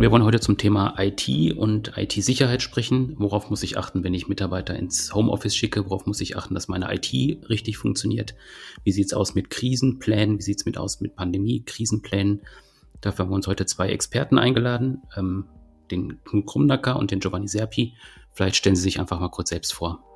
Wir wollen heute zum Thema IT und IT-Sicherheit sprechen. Worauf muss ich achten, wenn ich Mitarbeiter ins Homeoffice schicke? Worauf muss ich achten, dass meine IT richtig funktioniert? Wie sieht's aus mit Krisenplänen? Wie sieht's mit aus mit Pandemie-Krisenplänen? Dafür haben wir uns heute zwei Experten eingeladen, ähm, den Knut Krumnacker und den Giovanni Serpi. Vielleicht stellen Sie sich einfach mal kurz selbst vor.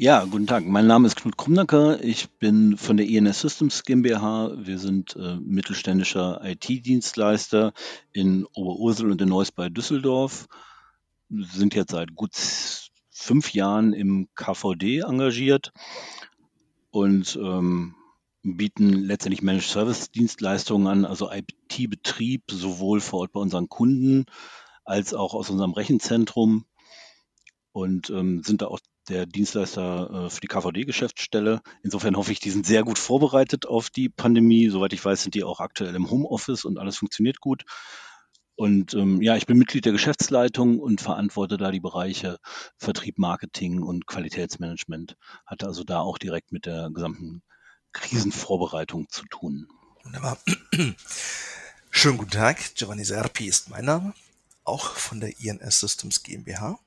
Ja, guten Tag. Mein Name ist Knut Krumnacker. Ich bin von der INS Systems GmbH. Wir sind äh, mittelständischer IT-Dienstleister in Oberursel und in Neuss bei Düsseldorf. Wir sind jetzt seit gut fünf Jahren im KVD engagiert und ähm, bieten letztendlich Managed Service Dienstleistungen an, also IT-Betrieb sowohl vor Ort bei unseren Kunden als auch aus unserem Rechenzentrum und ähm, sind da auch der Dienstleister äh, für die KVD-Geschäftsstelle. Insofern hoffe ich, die sind sehr gut vorbereitet auf die Pandemie. Soweit ich weiß, sind die auch aktuell im Homeoffice und alles funktioniert gut. Und ähm, ja, ich bin Mitglied der Geschäftsleitung und verantworte da die Bereiche Vertrieb, Marketing und Qualitätsmanagement. Hatte also da auch direkt mit der gesamten Krisenvorbereitung zu tun. Wunderbar. Schönen guten Tag. Giovanni Serpi ist mein Name, auch von der INS Systems GmbH.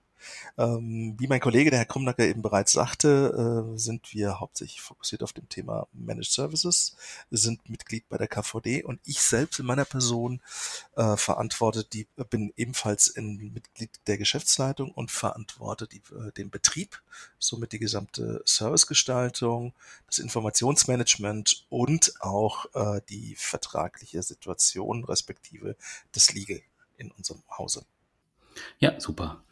Ähm, wie mein Kollege, der Herr Krumnacker eben bereits sagte, äh, sind wir hauptsächlich fokussiert auf dem Thema Managed Services, sind Mitglied bei der KVD und ich selbst in meiner Person äh, verantworte die, bin ebenfalls in Mitglied der Geschäftsleitung und verantworte die, äh, den Betrieb, somit die gesamte Servicegestaltung, das Informationsmanagement und auch äh, die vertragliche Situation respektive das Legal in unserem Hause. Ja, super.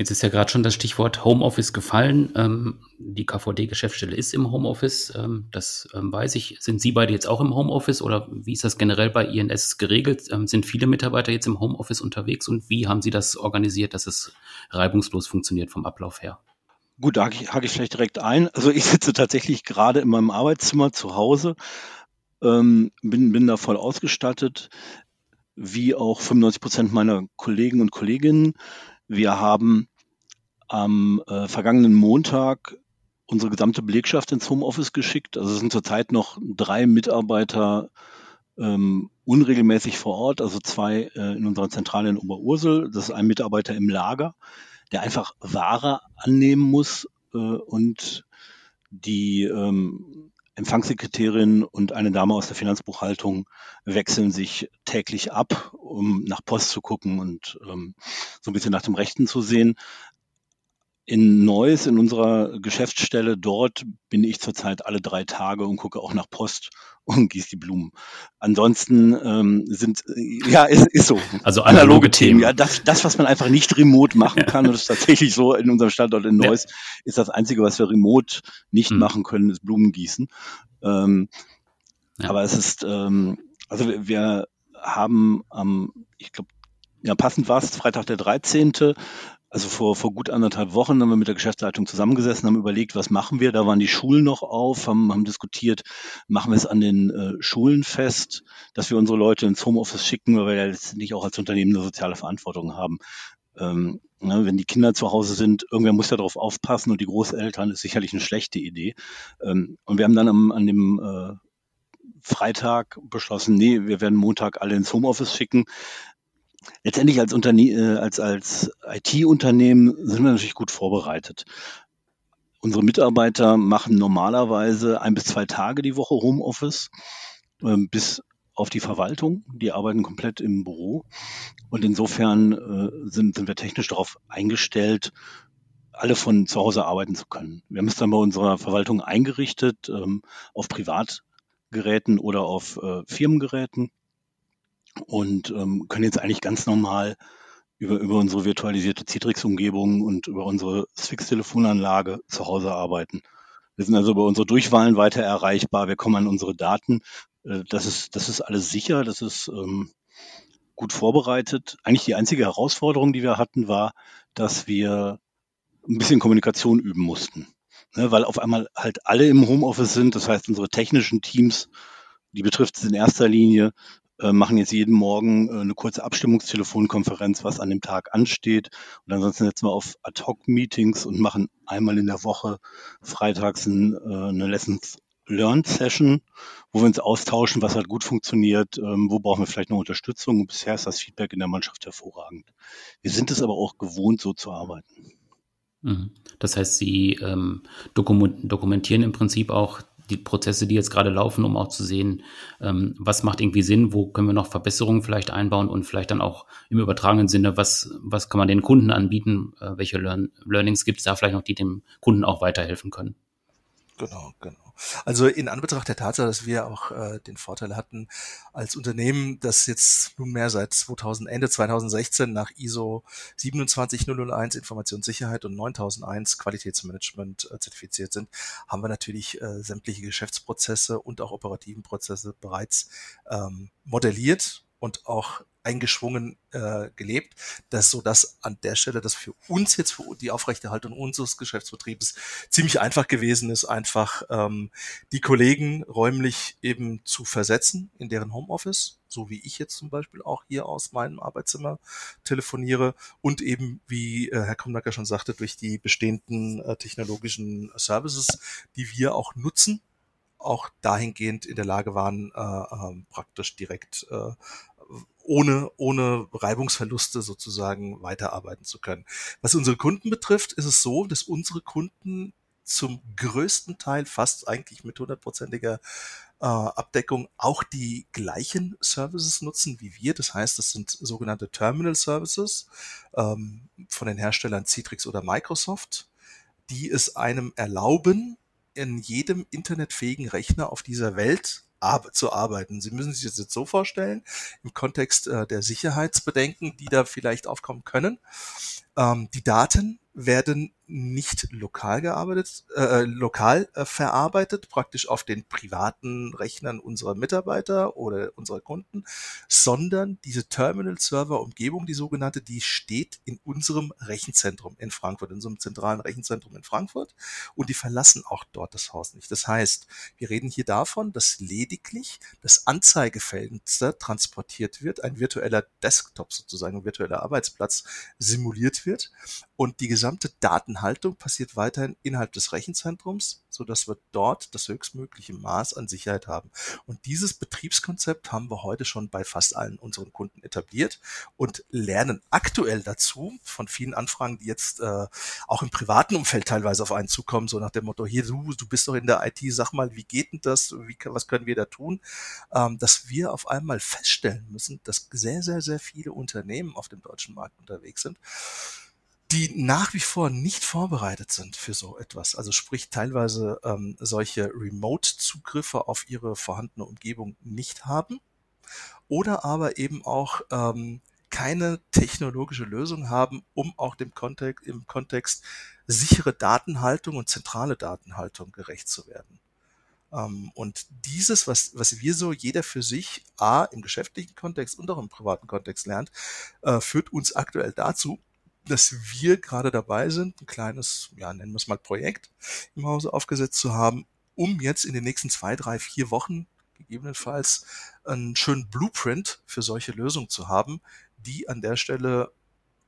Jetzt ist ja gerade schon das Stichwort Homeoffice gefallen. Ähm, die KVD-Geschäftsstelle ist im Homeoffice, ähm, das ähm, weiß ich. Sind Sie beide jetzt auch im Homeoffice oder wie ist das generell bei INS geregelt? Ähm, sind viele Mitarbeiter jetzt im Homeoffice unterwegs und wie haben Sie das organisiert, dass es reibungslos funktioniert vom Ablauf her? Gut, da hake ich, vielleicht direkt ein. Also ich sitze tatsächlich gerade in meinem Arbeitszimmer zu Hause, ähm, bin, bin da voll ausgestattet, wie auch 95 Prozent meiner Kollegen und Kolleginnen. Wir haben am äh, vergangenen Montag unsere gesamte Belegschaft ins Homeoffice geschickt. Also es sind zurzeit noch drei Mitarbeiter ähm, unregelmäßig vor Ort, also zwei äh, in unserer Zentrale in Oberursel. Das ist ein Mitarbeiter im Lager, der einfach Ware annehmen muss äh, und die ähm, Empfangssekretärin und eine Dame aus der Finanzbuchhaltung wechseln sich täglich ab, um nach Post zu gucken und ähm, so ein bisschen nach dem Rechten zu sehen. In Neuss, in unserer Geschäftsstelle, dort bin ich zurzeit alle drei Tage und gucke auch nach Post und gieße die Blumen. Ansonsten ähm, sind, äh, ja, ist, ist so. Also analoge, analoge Themen. Themen. Ja, das, das, was man einfach nicht remote machen kann, und das ist tatsächlich so in unserem Standort in Neuss, ja. ist das Einzige, was wir remote nicht hm. machen können, ist Blumen gießen. Ähm, ja. Aber es ist, ähm, also wir, wir haben am, ich glaube, ja, passend war es, Freitag der 13. Also vor, vor gut anderthalb Wochen haben wir mit der Geschäftsleitung zusammengesessen, haben überlegt, was machen wir. Da waren die Schulen noch auf, haben, haben diskutiert, machen wir es an den äh, Schulen fest, dass wir unsere Leute ins Homeoffice schicken, weil wir ja letztendlich auch als Unternehmen eine soziale Verantwortung haben. Ähm, ne, wenn die Kinder zu Hause sind, irgendwer muss ja darauf aufpassen und die Großeltern ist sicherlich eine schlechte Idee. Ähm, und wir haben dann am, an dem äh, Freitag beschlossen, nee, wir werden Montag alle ins Homeoffice schicken letztendlich als, Unterne äh, als, als IT-Unternehmen sind wir natürlich gut vorbereitet. Unsere Mitarbeiter machen normalerweise ein bis zwei Tage die Woche Homeoffice, ähm, bis auf die Verwaltung. Die arbeiten komplett im Büro. Und insofern äh, sind, sind wir technisch darauf eingestellt, alle von zu Hause arbeiten zu können. Wir haben es dann bei unserer Verwaltung eingerichtet ähm, auf Privatgeräten oder auf äh, Firmengeräten und ähm, können jetzt eigentlich ganz normal über, über unsere virtualisierte Citrix-Umgebung und über unsere Swix-Telefonanlage zu Hause arbeiten. Wir sind also über unsere Durchwahlen weiter erreichbar. Wir kommen an unsere Daten. Äh, das ist, das ist alles sicher. Das ist ähm, gut vorbereitet. Eigentlich die einzige Herausforderung, die wir hatten, war, dass wir ein bisschen Kommunikation üben mussten. Ne, weil auf einmal halt alle im Homeoffice sind. Das heißt, unsere technischen Teams die betrifft es in erster Linie, machen jetzt jeden Morgen äh, eine kurze Abstimmungstelefonkonferenz, was an dem Tag ansteht. Und ansonsten setzen wir auf Ad-Hoc-Meetings und machen einmal in der Woche freitags äh, eine Lessons Learn Session, wo wir uns austauschen, was hat gut funktioniert, ähm, wo brauchen wir vielleicht noch Unterstützung. Und bisher ist das Feedback in der Mannschaft hervorragend. Wir sind es aber auch gewohnt, so zu arbeiten. Mhm. Das heißt, Sie ähm, dokumentieren im Prinzip auch die Prozesse, die jetzt gerade laufen, um auch zu sehen, ähm, was macht irgendwie Sinn, wo können wir noch Verbesserungen vielleicht einbauen und vielleicht dann auch im übertragenen Sinne, was, was kann man den Kunden anbieten, äh, welche Learn Learnings gibt es da vielleicht noch, die dem Kunden auch weiterhelfen können. Genau, genau. Also in Anbetracht der Tatsache, dass wir auch äh, den Vorteil hatten als Unternehmen, das jetzt nunmehr seit 2000, Ende 2016 nach ISO 27001 Informationssicherheit und 9001 Qualitätsmanagement äh, zertifiziert sind, haben wir natürlich äh, sämtliche Geschäftsprozesse und auch operativen Prozesse bereits ähm, modelliert und auch eingeschwungen äh, gelebt, dass so dass an der Stelle das für uns jetzt für die Aufrechterhaltung unseres Geschäftsbetriebes ziemlich einfach gewesen ist, einfach ähm, die Kollegen räumlich eben zu versetzen in deren Homeoffice, so wie ich jetzt zum Beispiel auch hier aus meinem Arbeitszimmer telefoniere und eben, wie äh, Herr Krumnacker schon sagte, durch die bestehenden äh, technologischen Services, die wir auch nutzen, auch dahingehend in der Lage waren, äh, äh, praktisch direkt äh, ohne, ohne Reibungsverluste sozusagen weiterarbeiten zu können. Was unsere Kunden betrifft, ist es so, dass unsere Kunden zum größten Teil fast eigentlich mit hundertprozentiger äh, Abdeckung auch die gleichen Services nutzen wie wir. Das heißt, das sind sogenannte Terminal Services ähm, von den Herstellern Citrix oder Microsoft, die es einem erlauben, in jedem internetfähigen Rechner auf dieser Welt zu arbeiten. Sie müssen sich das jetzt so vorstellen, im Kontext äh, der Sicherheitsbedenken, die da vielleicht aufkommen können. Ähm, die Daten werden nicht lokal gearbeitet, äh, lokal äh, verarbeitet, praktisch auf den privaten Rechnern unserer Mitarbeiter oder unserer Kunden, sondern diese Terminal-Server-Umgebung, die sogenannte, die steht in unserem Rechenzentrum in Frankfurt, in unserem zentralen Rechenzentrum in Frankfurt und die verlassen auch dort das Haus nicht. Das heißt, wir reden hier davon, dass lediglich das Anzeigefenster transportiert wird, ein virtueller Desktop sozusagen, ein virtueller Arbeitsplatz simuliert wird und die gesamte Datenhaltung passiert weiterhin innerhalb des Rechenzentrums, so dass wir dort das höchstmögliche Maß an Sicherheit haben. Und dieses Betriebskonzept haben wir heute schon bei fast allen unseren Kunden etabliert und lernen aktuell dazu von vielen Anfragen, die jetzt äh, auch im privaten Umfeld teilweise auf einen zukommen, so nach dem Motto, hier du, du bist doch in der IT, sag mal, wie geht denn das, wie, was können wir da tun, ähm, dass wir auf einmal feststellen müssen, dass sehr, sehr, sehr viele Unternehmen auf dem deutschen Markt unterwegs sind, die nach wie vor nicht vorbereitet sind für so etwas. Also sprich teilweise ähm, solche Remote-Zugriffe auf ihre vorhandene Umgebung nicht haben oder aber eben auch ähm, keine technologische Lösung haben, um auch dem Kontext, im Kontext sichere Datenhaltung und zentrale Datenhaltung gerecht zu werden. Ähm, und dieses, was, was wir so jeder für sich A im geschäftlichen Kontext und auch im privaten Kontext lernt, äh, führt uns aktuell dazu, dass wir gerade dabei sind, ein kleines, ja, nennen wir es mal Projekt im Hause aufgesetzt zu haben, um jetzt in den nächsten zwei, drei, vier Wochen gegebenenfalls einen schönen Blueprint für solche Lösungen zu haben, die an der Stelle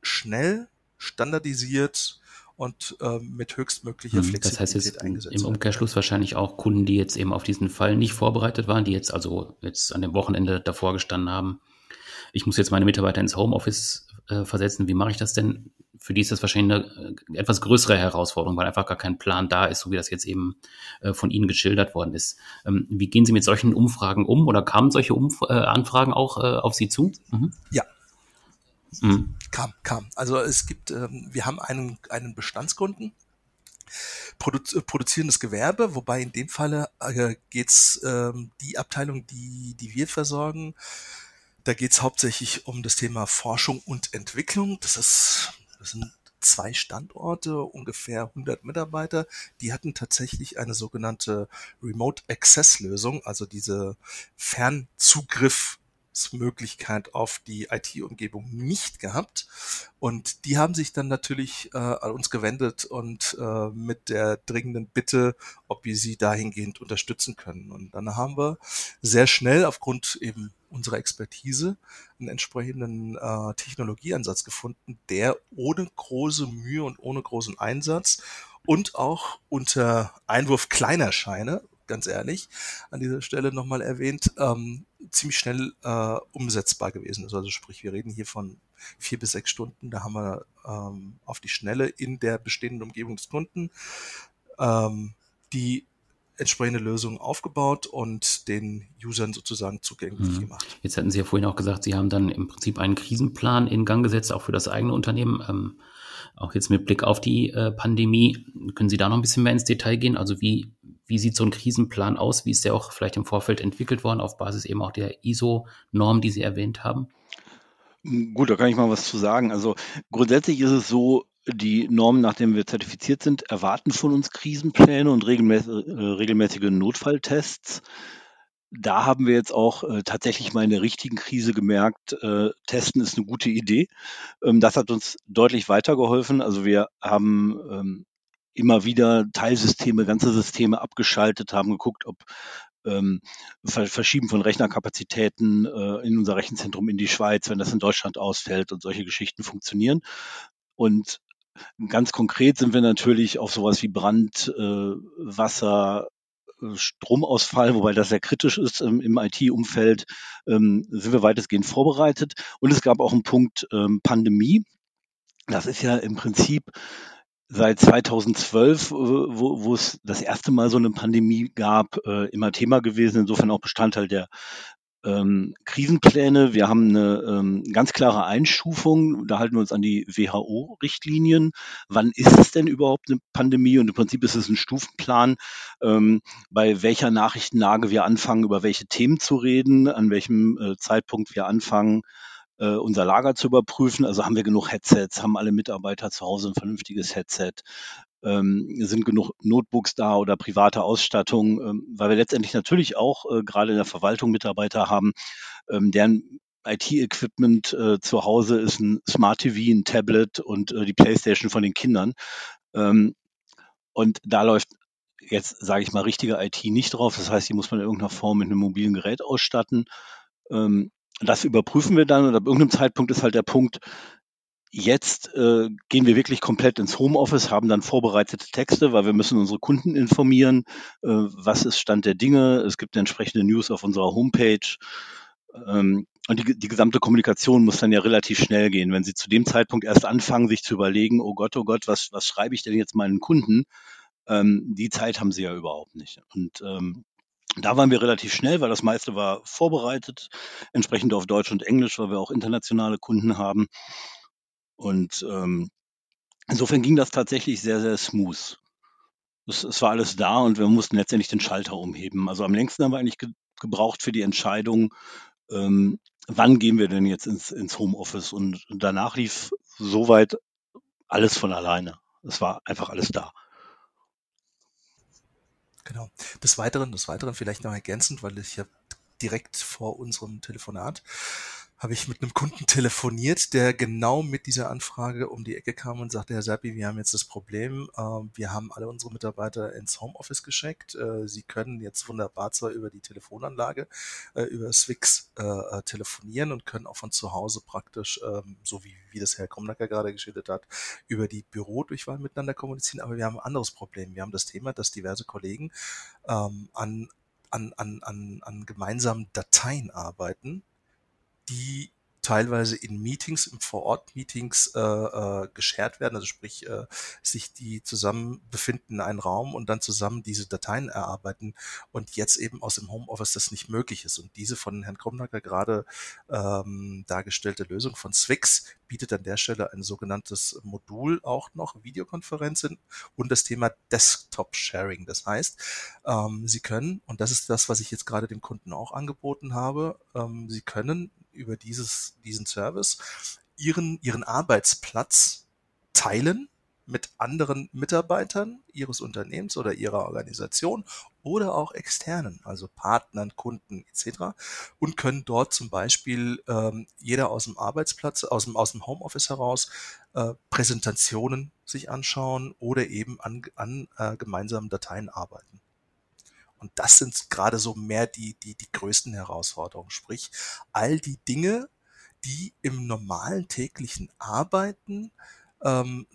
schnell, standardisiert und äh, mit höchstmöglicher Flexibilität hm, das heißt jetzt eingesetzt Im Umkehrschluss wahrscheinlich auch Kunden, die jetzt eben auf diesen Fall nicht vorbereitet waren, die jetzt also jetzt an dem Wochenende davor gestanden haben. Ich muss jetzt meine Mitarbeiter ins Homeoffice äh, versetzen. Wie mache ich das denn? Für die ist das wahrscheinlich eine äh, etwas größere Herausforderung, weil einfach gar kein Plan da ist, so wie das jetzt eben äh, von Ihnen geschildert worden ist. Ähm, wie gehen Sie mit solchen Umfragen um oder kamen solche Umf äh, Anfragen auch äh, auf Sie zu? Mhm. Ja. Mhm. Kam, kam. Also es gibt, ähm, wir haben einen, einen Bestandskunden, Produ produzierendes Gewerbe, wobei in dem Falle äh, geht's ähm, die Abteilung, die, die wir versorgen, da geht es hauptsächlich um das Thema Forschung und Entwicklung. Das, ist, das sind zwei Standorte, ungefähr 100 Mitarbeiter. Die hatten tatsächlich eine sogenannte Remote Access Lösung, also diese Fernzugriff Zugriffsmöglichkeit auf die IT-Umgebung nicht gehabt. Und die haben sich dann natürlich äh, an uns gewendet und äh, mit der dringenden Bitte, ob wir sie dahingehend unterstützen können. Und dann haben wir sehr schnell aufgrund eben unserer Expertise einen entsprechenden äh, Technologieansatz gefunden, der ohne große Mühe und ohne großen Einsatz und auch unter Einwurf kleiner Scheine, ganz ehrlich, an dieser Stelle nochmal erwähnt, ähm, ziemlich schnell äh, umsetzbar gewesen ist. Also sprich, wir reden hier von vier bis sechs Stunden. Da haben wir ähm, auf die Schnelle in der bestehenden Umgebung des Kunden ähm, die entsprechende Lösung aufgebaut und den Usern sozusagen zugänglich mhm. gemacht. Jetzt hatten Sie ja vorhin auch gesagt, Sie haben dann im Prinzip einen Krisenplan in Gang gesetzt, auch für das eigene Unternehmen. Ähm, auch jetzt mit Blick auf die äh, Pandemie. Können Sie da noch ein bisschen mehr ins Detail gehen? Also wie wie sieht so ein Krisenplan aus? Wie ist der auch vielleicht im Vorfeld entwickelt worden, auf Basis eben auch der ISO-Norm, die Sie erwähnt haben? Gut, da kann ich mal was zu sagen. Also grundsätzlich ist es so, die Normen, nachdem wir zertifiziert sind, erwarten von uns Krisenpläne und regelmäßige, äh, regelmäßige Notfalltests. Da haben wir jetzt auch äh, tatsächlich mal in der richtigen Krise gemerkt, äh, testen ist eine gute Idee. Ähm, das hat uns deutlich weitergeholfen. Also wir haben ähm, immer wieder Teilsysteme, ganze Systeme abgeschaltet, haben geguckt, ob ähm, Verschieben von Rechnerkapazitäten äh, in unser Rechenzentrum in die Schweiz, wenn das in Deutschland ausfällt und solche Geschichten funktionieren. Und ganz konkret sind wir natürlich auf sowas wie Brand, äh, Wasser, äh, Stromausfall, wobei das sehr kritisch ist ähm, im IT-Umfeld, ähm, sind wir weitestgehend vorbereitet. Und es gab auch einen Punkt ähm, Pandemie. Das ist ja im Prinzip seit 2012, äh, wo, wo es das erste Mal so eine Pandemie gab, äh, immer Thema gewesen, insofern auch Bestandteil der ähm, Krisenpläne. Wir haben eine ähm, ganz klare Einstufung, da halten wir uns an die WHO-Richtlinien. Wann ist es denn überhaupt eine Pandemie? Und im Prinzip ist es ein Stufenplan, ähm, bei welcher Nachrichtenlage wir anfangen, über welche Themen zu reden, an welchem äh, Zeitpunkt wir anfangen, äh, unser Lager zu überprüfen. Also haben wir genug Headsets, haben alle Mitarbeiter zu Hause ein vernünftiges Headset, ähm, sind genug Notebooks da oder private Ausstattung, ähm, weil wir letztendlich natürlich auch äh, gerade in der Verwaltung Mitarbeiter haben, ähm, deren IT-Equipment äh, zu Hause ist ein Smart TV, ein Tablet und äh, die Playstation von den Kindern. Ähm, und da läuft jetzt, sage ich mal, richtige IT nicht drauf. Das heißt, die muss man in irgendeiner Form mit einem mobilen Gerät ausstatten. Ähm, das überprüfen wir dann und ab irgendeinem Zeitpunkt ist halt der Punkt, jetzt äh, gehen wir wirklich komplett ins Homeoffice, haben dann vorbereitete Texte, weil wir müssen unsere Kunden informieren, äh, was ist Stand der Dinge. Es gibt entsprechende News auf unserer Homepage. Ähm, und die, die gesamte Kommunikation muss dann ja relativ schnell gehen. Wenn Sie zu dem Zeitpunkt erst anfangen, sich zu überlegen, oh Gott, oh Gott, was, was schreibe ich denn jetzt meinen Kunden? Ähm, die Zeit haben Sie ja überhaupt nicht. Und ähm, da waren wir relativ schnell, weil das meiste war vorbereitet, entsprechend auf Deutsch und Englisch, weil wir auch internationale Kunden haben. Und ähm, insofern ging das tatsächlich sehr, sehr smooth. Es, es, war alles da und wir mussten letztendlich den Schalter umheben. Also am längsten haben wir eigentlich ge gebraucht für die Entscheidung, ähm, wann gehen wir denn jetzt ins, ins Homeoffice. Und danach lief soweit alles von alleine. Es war einfach alles da. Genau. Des Weiteren, des Weiteren vielleicht noch ergänzend, weil ich ja direkt vor unserem Telefonat habe ich mit einem Kunden telefoniert, der genau mit dieser Anfrage um die Ecke kam und sagte, Herr Serpi, wir haben jetzt das Problem, äh, wir haben alle unsere Mitarbeiter ins Homeoffice geschickt. Äh, sie können jetzt wunderbar zwar über die Telefonanlage, äh, über Swix äh, telefonieren und können auch von zu Hause praktisch, ähm, so wie, wie das Herr Kromnacker gerade geschildert hat, über die Bürodurchwahl miteinander kommunizieren. Aber wir haben ein anderes Problem. Wir haben das Thema, dass diverse Kollegen ähm, an, an, an, an gemeinsamen Dateien arbeiten, die teilweise in Meetings, im Vor-Ort-Meetings äh, äh, geshared werden, also sprich äh, sich die zusammen befinden in einem Raum und dann zusammen diese Dateien erarbeiten und jetzt eben aus dem Homeoffice das nicht möglich ist. Und diese von Herrn Kromnacker gerade ähm, dargestellte Lösung von Swix bietet an der Stelle ein sogenanntes Modul auch noch, Videokonferenzen und das Thema Desktop-Sharing. Das heißt, ähm, Sie können, und das ist das, was ich jetzt gerade dem Kunden auch angeboten habe, ähm, Sie können über dieses, diesen Service ihren, ihren Arbeitsplatz teilen mit anderen Mitarbeitern ihres Unternehmens oder ihrer Organisation oder auch externen, also Partnern, Kunden etc. und können dort zum Beispiel ähm, jeder aus dem Arbeitsplatz, aus dem, aus dem Homeoffice heraus äh, Präsentationen sich anschauen oder eben an, an äh, gemeinsamen Dateien arbeiten. Und das sind gerade so mehr die, die, die größten Herausforderungen. Sprich, all die Dinge, die im normalen täglichen Arbeiten ähm,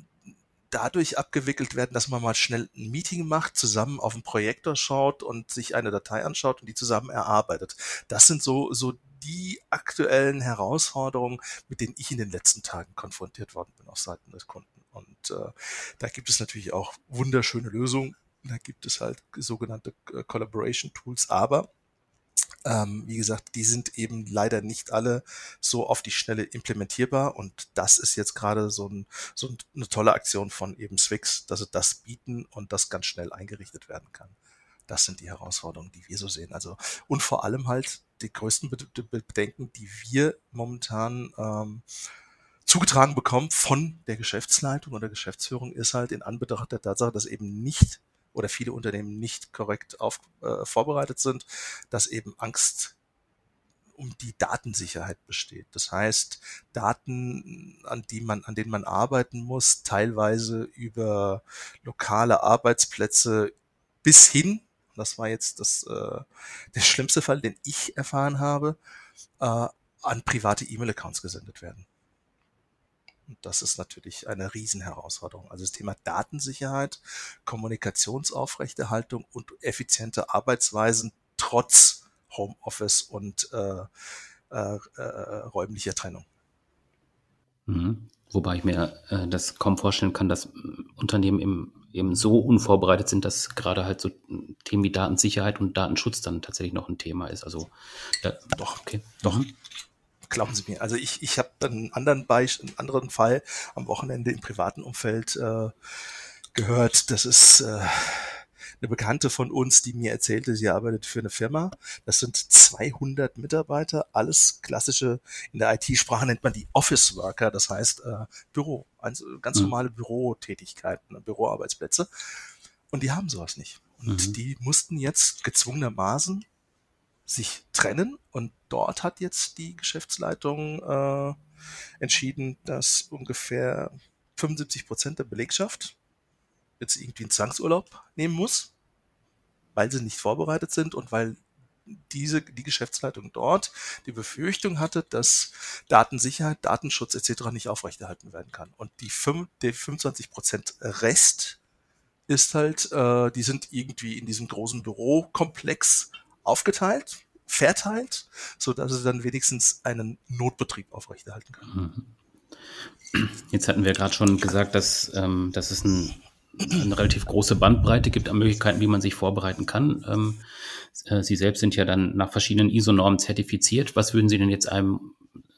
dadurch abgewickelt werden, dass man mal schnell ein Meeting macht, zusammen auf den Projektor schaut und sich eine Datei anschaut und die zusammen erarbeitet. Das sind so, so die aktuellen Herausforderungen, mit denen ich in den letzten Tagen konfrontiert worden bin auf Seiten des Kunden. Und äh, da gibt es natürlich auch wunderschöne Lösungen. Da gibt es halt sogenannte äh, Collaboration Tools, aber ähm, wie gesagt, die sind eben leider nicht alle so auf die Schnelle implementierbar und das ist jetzt gerade so, ein, so eine tolle Aktion von eben Swix, dass sie das bieten und das ganz schnell eingerichtet werden kann. Das sind die Herausforderungen, die wir so sehen. Also und vor allem halt die größten Bedenken, die wir momentan ähm, zugetragen bekommen von der Geschäftsleitung oder Geschäftsführung, ist halt in Anbetracht der Tatsache, dass eben nicht oder viele Unternehmen nicht korrekt auf, äh, vorbereitet sind, dass eben Angst um die Datensicherheit besteht. Das heißt, Daten, an die man, an denen man arbeiten muss, teilweise über lokale Arbeitsplätze bis hin, das war jetzt das, äh, der schlimmste Fall, den ich erfahren habe, äh, an private E-Mail-Accounts gesendet werden. Und das ist natürlich eine Riesenherausforderung. Also das Thema Datensicherheit, Kommunikationsaufrechterhaltung und effiziente Arbeitsweisen trotz Homeoffice und äh, äh, äh, räumlicher Trennung. Mhm. Wobei ich mir äh, das kaum vorstellen kann, dass Unternehmen eben, eben so unvorbereitet sind, dass gerade halt so Themen wie Datensicherheit und Datenschutz dann tatsächlich noch ein Thema ist. Also ja, doch, okay. Doch. Mhm. Glauben Sie mir. Also ich, ich habe einen anderen Beispiel, einen anderen Fall am Wochenende im privaten Umfeld äh, gehört. Das ist äh, eine Bekannte von uns, die mir erzählte, sie arbeitet für eine Firma. Das sind 200 Mitarbeiter, alles klassische, in der IT-Sprache nennt man die Office Worker, das heißt äh, Büro, also ganz mhm. normale Bürotätigkeiten, Büroarbeitsplätze. Und die haben sowas nicht. Und mhm. die mussten jetzt gezwungenermaßen sich trennen und dort hat jetzt die Geschäftsleitung äh, entschieden, dass ungefähr 75 Prozent der Belegschaft jetzt irgendwie einen Zwangsurlaub nehmen muss, weil sie nicht vorbereitet sind und weil diese, die Geschäftsleitung dort die Befürchtung hatte, dass Datensicherheit, Datenschutz etc. nicht aufrechterhalten werden kann. Und die, 5, die 25 Prozent Rest ist halt, äh, die sind irgendwie in diesem großen Bürokomplex aufgeteilt, verteilt, so dass sie dann wenigstens einen Notbetrieb aufrechterhalten können. Mhm. Jetzt hatten wir gerade schon gesagt, dass, ähm, dass es ein, eine relativ große Bandbreite gibt an Möglichkeiten, wie man sich vorbereiten kann. Ähm, äh, Sie selbst sind ja dann nach verschiedenen ISO-Normen zertifiziert. Was würden Sie denn jetzt einem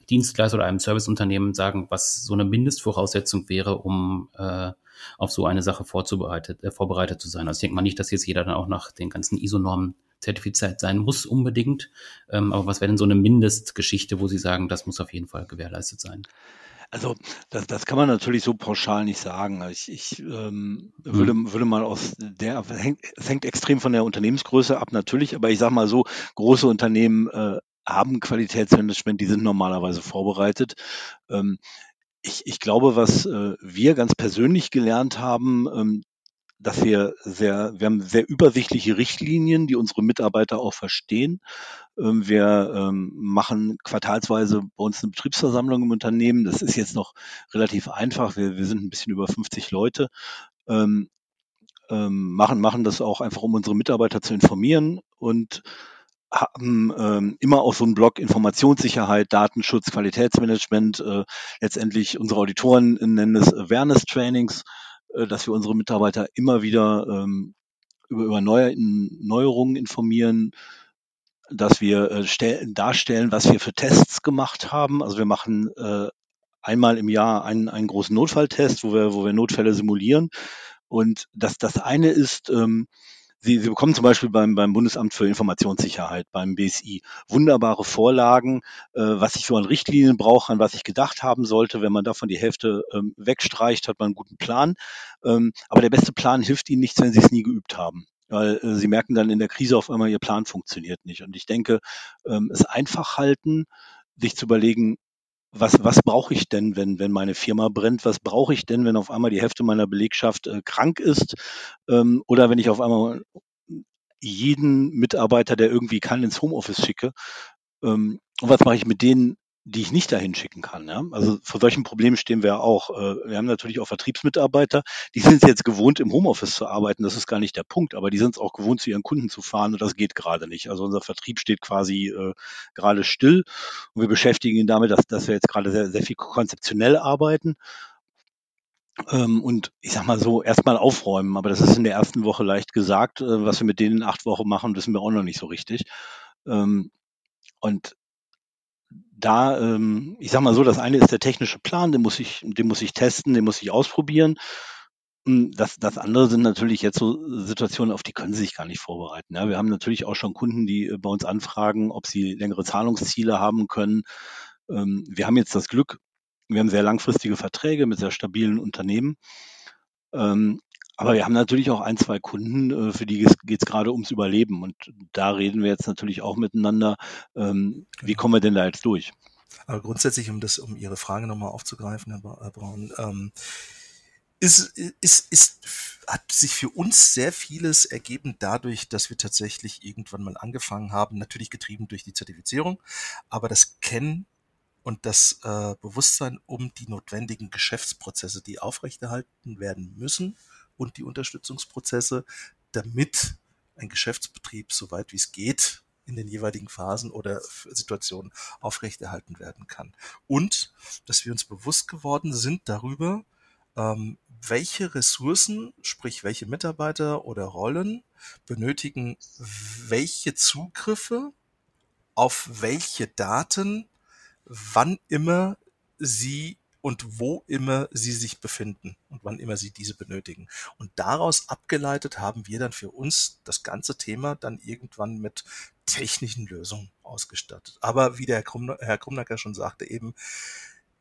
Dienstleister oder einem Serviceunternehmen sagen, was so eine Mindestvoraussetzung wäre, um äh, auf so eine Sache vorzubereitet, äh, vorbereitet zu sein? Also ich denke mal nicht, dass jetzt jeder dann auch nach den ganzen ISO-Normen zertifiziert sein muss unbedingt. Ähm, aber was wäre denn so eine Mindestgeschichte, wo Sie sagen, das muss auf jeden Fall gewährleistet sein? Also das, das kann man natürlich so pauschal nicht sagen. Ich, ich ähm, würde, hm. würde mal aus der, hängt, es hängt extrem von der Unternehmensgröße ab natürlich, aber ich sage mal so, große Unternehmen äh, haben Qualitätsmanagement, die sind normalerweise vorbereitet. Ähm, ich, ich glaube, was äh, wir ganz persönlich gelernt haben, ähm, dass wir sehr, wir haben sehr übersichtliche Richtlinien, die unsere Mitarbeiter auch verstehen. Ähm, wir ähm, machen quartalsweise bei uns eine Betriebsversammlung im Unternehmen. Das ist jetzt noch relativ einfach. Wir, wir sind ein bisschen über 50 Leute. Ähm, machen, machen das auch einfach, um unsere Mitarbeiter zu informieren und haben ähm, immer auch so einen Blog Informationssicherheit, Datenschutz, Qualitätsmanagement, äh, letztendlich unsere Auditoren nennen es Awareness Trainings äh, dass wir unsere Mitarbeiter immer wieder ähm, über, über neue, Neuerungen informieren, dass wir äh, stell, darstellen, was wir für Tests gemacht haben. Also wir machen äh, einmal im Jahr einen, einen großen Notfalltest, wo wir, wo wir Notfälle simulieren. Und das, das eine ist, ähm, Sie, Sie bekommen zum Beispiel beim, beim Bundesamt für Informationssicherheit, beim BSI, wunderbare Vorlagen, äh, was ich so an Richtlinien brauche, an was ich gedacht haben sollte. Wenn man davon die Hälfte ähm, wegstreicht, hat man einen guten Plan. Ähm, aber der beste Plan hilft Ihnen nichts, wenn Sie es nie geübt haben weil äh, sie merken dann in der Krise auf einmal, ihr Plan funktioniert nicht. Und ich denke, ähm, es einfach halten, sich zu überlegen, was, was brauche ich denn, wenn, wenn meine Firma brennt? Was brauche ich denn, wenn auf einmal die Hälfte meiner Belegschaft äh, krank ist? Ähm, oder wenn ich auf einmal jeden Mitarbeiter, der irgendwie kann, ins Homeoffice schicke? Ähm, und was mache ich mit denen, die ich nicht dahin schicken kann. Ja? Also vor solchen Problemen stehen wir auch. Äh, wir haben natürlich auch Vertriebsmitarbeiter, die sind jetzt gewohnt, im Homeoffice zu arbeiten. Das ist gar nicht der Punkt, aber die sind es auch gewohnt, zu ihren Kunden zu fahren und das geht gerade nicht. Also unser Vertrieb steht quasi äh, gerade still und wir beschäftigen ihn damit, dass, dass wir jetzt gerade sehr, sehr viel konzeptionell arbeiten. Ähm, und ich sag mal so, erstmal aufräumen, aber das ist in der ersten Woche leicht gesagt. Äh, was wir mit denen in acht Wochen machen, wissen wir auch noch nicht so richtig. Ähm, und da, ähm, ich sag mal so, das eine ist der technische Plan, den muss ich, den muss ich testen, den muss ich ausprobieren. Hm, das, das andere sind natürlich jetzt so Situationen, auf die können Sie sich gar nicht vorbereiten. Ja, wir haben natürlich auch schon Kunden, die äh, bei uns anfragen, ob sie längere Zahlungsziele haben können. Ähm, wir haben jetzt das Glück, wir haben sehr langfristige Verträge mit sehr stabilen Unternehmen. Ähm, aber wir haben natürlich auch ein, zwei Kunden, äh, für die geht es gerade ums Überleben. Und da reden wir jetzt natürlich auch miteinander, ähm, wie genau. kommen wir denn da jetzt durch? Aber grundsätzlich, um das, um Ihre Frage nochmal aufzugreifen, Herr Braun, ähm, ist, ist, ist, hat sich für uns sehr vieles ergeben dadurch, dass wir tatsächlich irgendwann mal angefangen haben, natürlich getrieben durch die Zertifizierung, aber das Kennen und das äh, Bewusstsein um die notwendigen Geschäftsprozesse, die aufrechterhalten werden müssen, und die Unterstützungsprozesse, damit ein Geschäftsbetrieb so weit wie es geht in den jeweiligen Phasen oder Situationen aufrechterhalten werden kann. Und dass wir uns bewusst geworden sind darüber, ähm, welche Ressourcen, sprich welche Mitarbeiter oder Rollen benötigen welche Zugriffe auf welche Daten, wann immer sie und wo immer sie sich befinden und wann immer sie diese benötigen. Und daraus abgeleitet haben wir dann für uns das ganze Thema dann irgendwann mit technischen Lösungen ausgestattet. Aber wie der Herr Krumnacker schon sagte, eben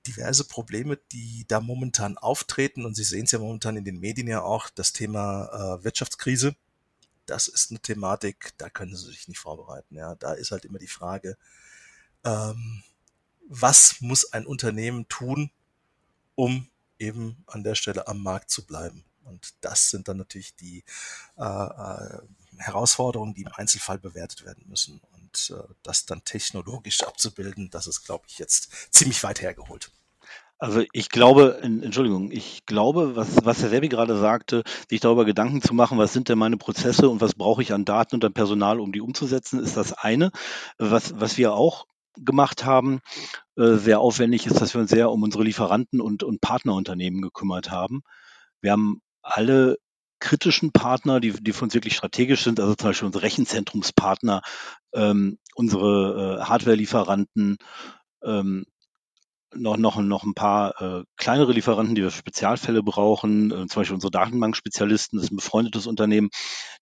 diverse Probleme, die da momentan auftreten. Und Sie sehen es ja momentan in den Medien ja auch, das Thema äh, Wirtschaftskrise. Das ist eine Thematik, da können Sie sich nicht vorbereiten. Ja, da ist halt immer die Frage, ähm, was muss ein Unternehmen tun, um eben an der Stelle am Markt zu bleiben. Und das sind dann natürlich die äh, äh, Herausforderungen, die im Einzelfall bewertet werden müssen. Und äh, das dann technologisch abzubilden, das ist, glaube ich, jetzt ziemlich weit hergeholt. Also ich glaube, Entschuldigung, ich glaube, was, was Herr Sebi gerade sagte, sich darüber Gedanken zu machen, was sind denn meine Prozesse und was brauche ich an Daten und an Personal, um die umzusetzen, ist das eine. Was, was wir auch gemacht haben, äh, sehr aufwendig ist, dass wir uns sehr um unsere Lieferanten und, und Partnerunternehmen gekümmert haben. Wir haben alle kritischen Partner, die, die für uns wirklich strategisch sind, also zum Beispiel unsere Rechenzentrumspartner, ähm, unsere äh, Hardware-Lieferanten, ähm, noch, noch, noch ein paar äh, kleinere Lieferanten, die wir für Spezialfälle brauchen, äh, zum Beispiel unsere Datenbankspezialisten, das ist ein befreundetes Unternehmen.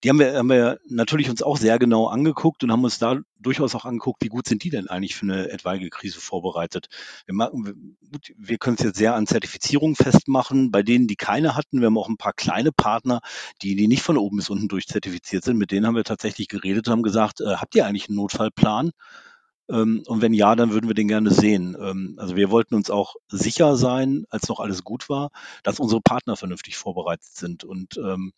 Die haben wir, haben wir natürlich uns auch sehr genau angeguckt und haben uns da durchaus auch angeguckt, wie gut sind die denn eigentlich für eine etwaige Krise vorbereitet. Wir, wir können es jetzt sehr an Zertifizierung festmachen. Bei denen, die keine hatten, wir haben auch ein paar kleine Partner, die, die nicht von oben bis unten durchzertifiziert sind. Mit denen haben wir tatsächlich geredet und haben gesagt, äh, habt ihr eigentlich einen Notfallplan? Ähm, und wenn ja, dann würden wir den gerne sehen. Ähm, also wir wollten uns auch sicher sein, als noch alles gut war, dass unsere Partner vernünftig vorbereitet sind. Und ähm,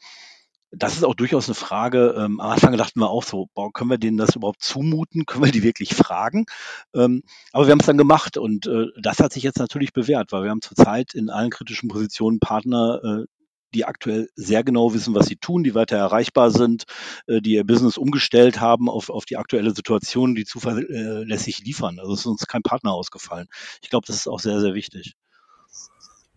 das ist auch durchaus eine Frage. am Anfang dachten wir auch so, boah, können wir denen das überhaupt zumuten? Können wir die wirklich fragen? aber wir haben es dann gemacht und äh, das hat sich jetzt natürlich bewährt, weil wir haben zurzeit in allen kritischen Positionen Partner, äh, die aktuell sehr genau wissen, was sie tun, die weiter erreichbar sind, äh, die ihr Business umgestellt haben auf, auf die aktuelle Situation, die zuverlässig liefern. Also es ist uns kein Partner ausgefallen. Ich glaube, das ist auch sehr, sehr wichtig.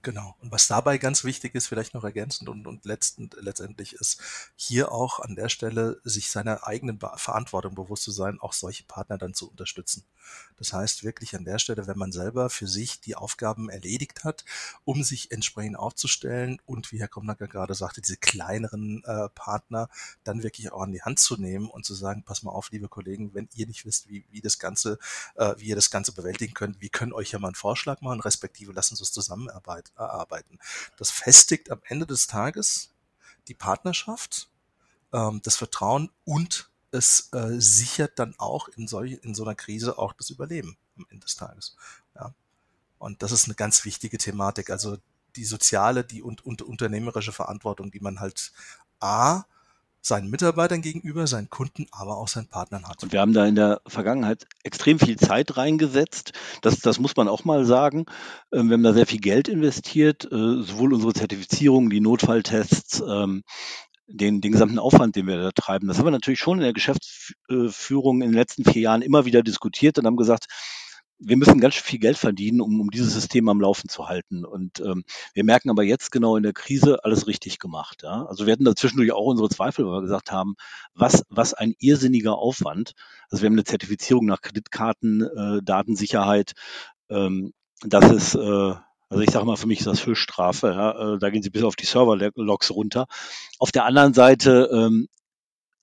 Genau. Und was dabei ganz wichtig ist, vielleicht noch ergänzend und, und letztend, letztendlich ist, hier auch an der Stelle sich seiner eigenen Verantwortung bewusst zu sein, auch solche Partner dann zu unterstützen. Das heißt wirklich an der Stelle, wenn man selber für sich die Aufgaben erledigt hat, um sich entsprechend aufzustellen und wie Herr Komnacker gerade sagte, diese kleineren äh, Partner dann wirklich auch an die Hand zu nehmen und zu sagen, pass mal auf, liebe Kollegen, wenn ihr nicht wisst, wie, wie das Ganze, äh, wie ihr das Ganze bewältigen könnt, wir können euch ja mal einen Vorschlag machen, respektive lassen Sie es zusammenarbeiten erarbeiten. Das festigt am Ende des Tages die Partnerschaft, ähm, das Vertrauen und es äh, sichert dann auch in, solch, in so einer Krise auch das Überleben am Ende des Tages. Ja. Und das ist eine ganz wichtige Thematik. Also die soziale, die und, und unternehmerische Verantwortung, die man halt A seinen Mitarbeitern gegenüber, seinen Kunden, aber auch seinen Partnern hat. Und wir haben da in der Vergangenheit extrem viel Zeit reingesetzt. Das, das muss man auch mal sagen. Ähm, wir haben da sehr viel Geld investiert, äh, sowohl unsere Zertifizierung, die Notfalltests, ähm, den, den gesamten Aufwand, den wir da treiben. Das haben wir natürlich schon in der Geschäftsführung in den letzten vier Jahren immer wieder diskutiert und haben gesagt, wir müssen ganz viel Geld verdienen, um, um dieses System am Laufen zu halten. Und ähm, wir merken aber jetzt genau in der Krise alles richtig gemacht. Ja? Also wir hatten da zwischendurch auch unsere Zweifel, weil wir gesagt haben, was, was ein irrsinniger Aufwand. Also wir haben eine Zertifizierung nach Kreditkarten, äh, Datensicherheit. Ähm, das ist, äh, also ich sage mal, für mich ist das Höchststrafe. Ja? Äh, da gehen sie bis auf die Server-Logs runter. Auf der anderen Seite ähm,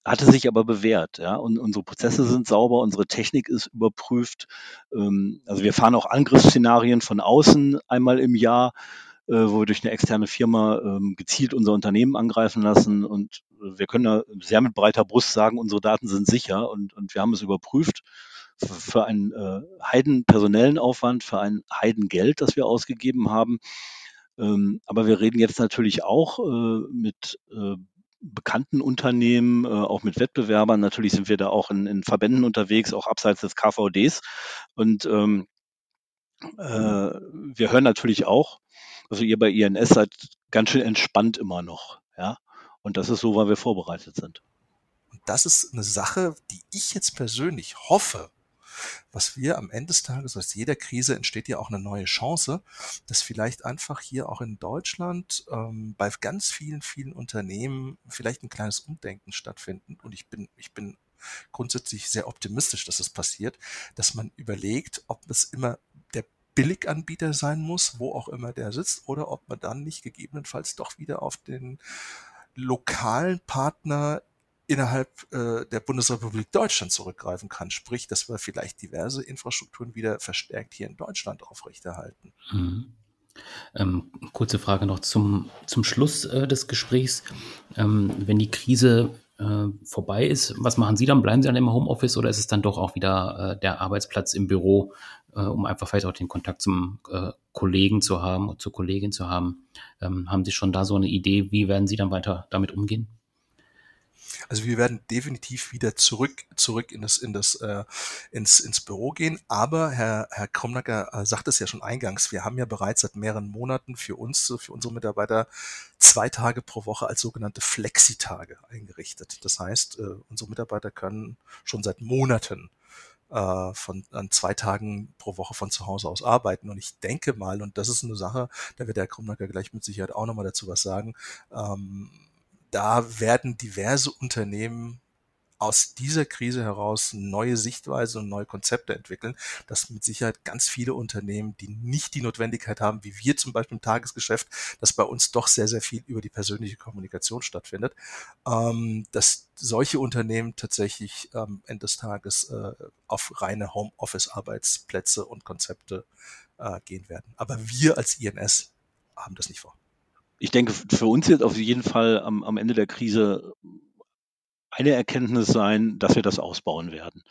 hatte sich aber bewährt. Ja? Und unsere Prozesse sind sauber, unsere Technik ist überprüft. Ähm, also wir fahren auch Angriffsszenarien von außen einmal im Jahr, äh, wo wir durch eine externe Firma ähm, gezielt unser Unternehmen angreifen lassen. Und wir können da sehr mit breiter Brust sagen, unsere Daten sind sicher und, und wir haben es überprüft für einen äh, heiden personellen Aufwand, für ein Heidengeld, das wir ausgegeben haben. Ähm, aber wir reden jetzt natürlich auch äh, mit äh, bekannten Unternehmen, äh, auch mit Wettbewerbern. Natürlich sind wir da auch in, in Verbänden unterwegs, auch abseits des KVDs. Und ähm, äh, wir hören natürlich auch, also ihr bei INS seid ganz schön entspannt immer noch, ja. Und das ist so, weil wir vorbereitet sind. Und das ist eine Sache, die ich jetzt persönlich hoffe, was wir am Ende des Tages, aus jeder Krise entsteht ja auch eine neue Chance, dass vielleicht einfach hier auch in Deutschland ähm, bei ganz vielen, vielen Unternehmen vielleicht ein kleines Umdenken stattfinden. Und ich bin, ich bin grundsätzlich sehr optimistisch, dass es passiert, dass man überlegt, ob es immer der Billiganbieter sein muss, wo auch immer der sitzt, oder ob man dann nicht gegebenenfalls doch wieder auf den lokalen Partner innerhalb äh, der Bundesrepublik Deutschland zurückgreifen kann. Sprich, dass wir vielleicht diverse Infrastrukturen wieder verstärkt hier in Deutschland aufrechterhalten. Mhm. Ähm, kurze Frage noch zum, zum Schluss äh, des Gesprächs. Ähm, wenn die Krise äh, vorbei ist, was machen Sie dann? Bleiben Sie dann im Homeoffice oder ist es dann doch auch wieder äh, der Arbeitsplatz im Büro, äh, um einfach vielleicht auch den Kontakt zum äh, Kollegen zu haben oder zur Kollegin zu haben? Ähm, haben Sie schon da so eine Idee, wie werden Sie dann weiter damit umgehen? Also wir werden definitiv wieder zurück, zurück in das, in das, äh, ins, ins Büro gehen. Aber Herr, Herr Kromnacker äh, sagt es ja schon eingangs. Wir haben ja bereits seit mehreren Monaten für uns, für unsere Mitarbeiter zwei Tage pro Woche als sogenannte Flexitage eingerichtet. Das heißt, äh, unsere Mitarbeiter können schon seit Monaten äh, von an zwei Tagen pro Woche von zu Hause aus arbeiten. Und ich denke mal, und das ist eine Sache, da wird der Krumnacker gleich mit Sicherheit auch nochmal dazu was sagen, ähm, da werden diverse Unternehmen aus dieser Krise heraus neue Sichtweise und neue Konzepte entwickeln, dass mit Sicherheit ganz viele Unternehmen, die nicht die Notwendigkeit haben, wie wir zum Beispiel im Tagesgeschäft, dass bei uns doch sehr, sehr viel über die persönliche Kommunikation stattfindet, ähm, dass solche Unternehmen tatsächlich am Ende des Tages äh, auf reine Homeoffice-Arbeitsplätze und Konzepte äh, gehen werden. Aber wir als INS haben das nicht vor ich denke, für uns wird auf jeden Fall am, am Ende der Krise eine Erkenntnis sein, dass wir das ausbauen werden.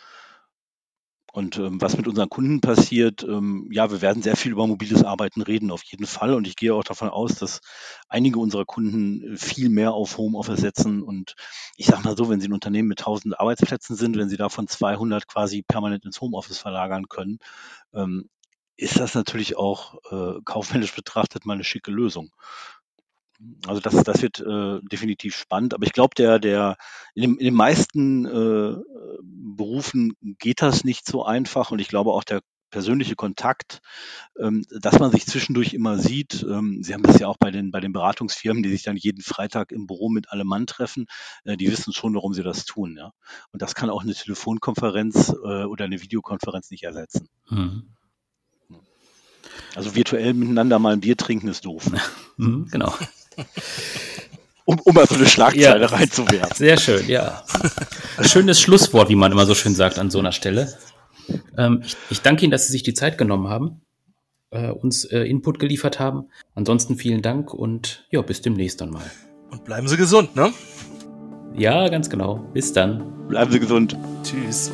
Und ähm, was mit unseren Kunden passiert, ähm, ja, wir werden sehr viel über mobiles Arbeiten reden, auf jeden Fall. Und ich gehe auch davon aus, dass einige unserer Kunden viel mehr auf Homeoffice setzen. Und ich sage mal so, wenn Sie ein Unternehmen mit 1000 Arbeitsplätzen sind, wenn Sie davon 200 quasi permanent ins Homeoffice verlagern können, ähm, ist das natürlich auch äh, kaufmännisch betrachtet mal eine schicke Lösung. Also das, das wird äh, definitiv spannend. Aber ich glaube, der, der in, dem, in den meisten äh, Berufen geht das nicht so einfach. Und ich glaube auch der persönliche Kontakt, ähm, dass man sich zwischendurch immer sieht. Ähm, Sie haben das ja auch bei den, bei den Beratungsfirmen, die sich dann jeden Freitag im Büro mit allem Mann treffen. Äh, die wissen schon, warum sie das tun. Ja? Und das kann auch eine Telefonkonferenz äh, oder eine Videokonferenz nicht ersetzen. Mhm. Also virtuell miteinander mal ein Bier trinken ist doof. Mhm, genau. Um, um mal so eine Schlagzeile ja. reinzuwerfen. Sehr schön, ja. Schönes Schlusswort, wie man immer so schön sagt an so einer Stelle. Ähm, ich, ich, danke Ihnen, dass Sie sich die Zeit genommen haben, äh, uns äh, Input geliefert haben. Ansonsten vielen Dank und ja, bis demnächst dann mal. Und bleiben Sie gesund, ne? Ja, ganz genau. Bis dann. Bleiben Sie gesund. Tschüss.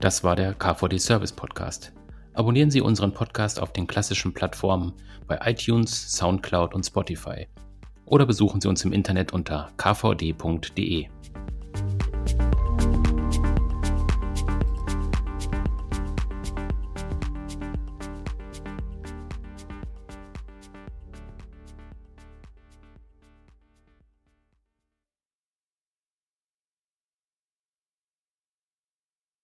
Das war der KVD Service Podcast. Abonnieren Sie unseren Podcast auf den klassischen Plattformen bei iTunes, SoundCloud und Spotify oder besuchen Sie uns im Internet unter kvd.de.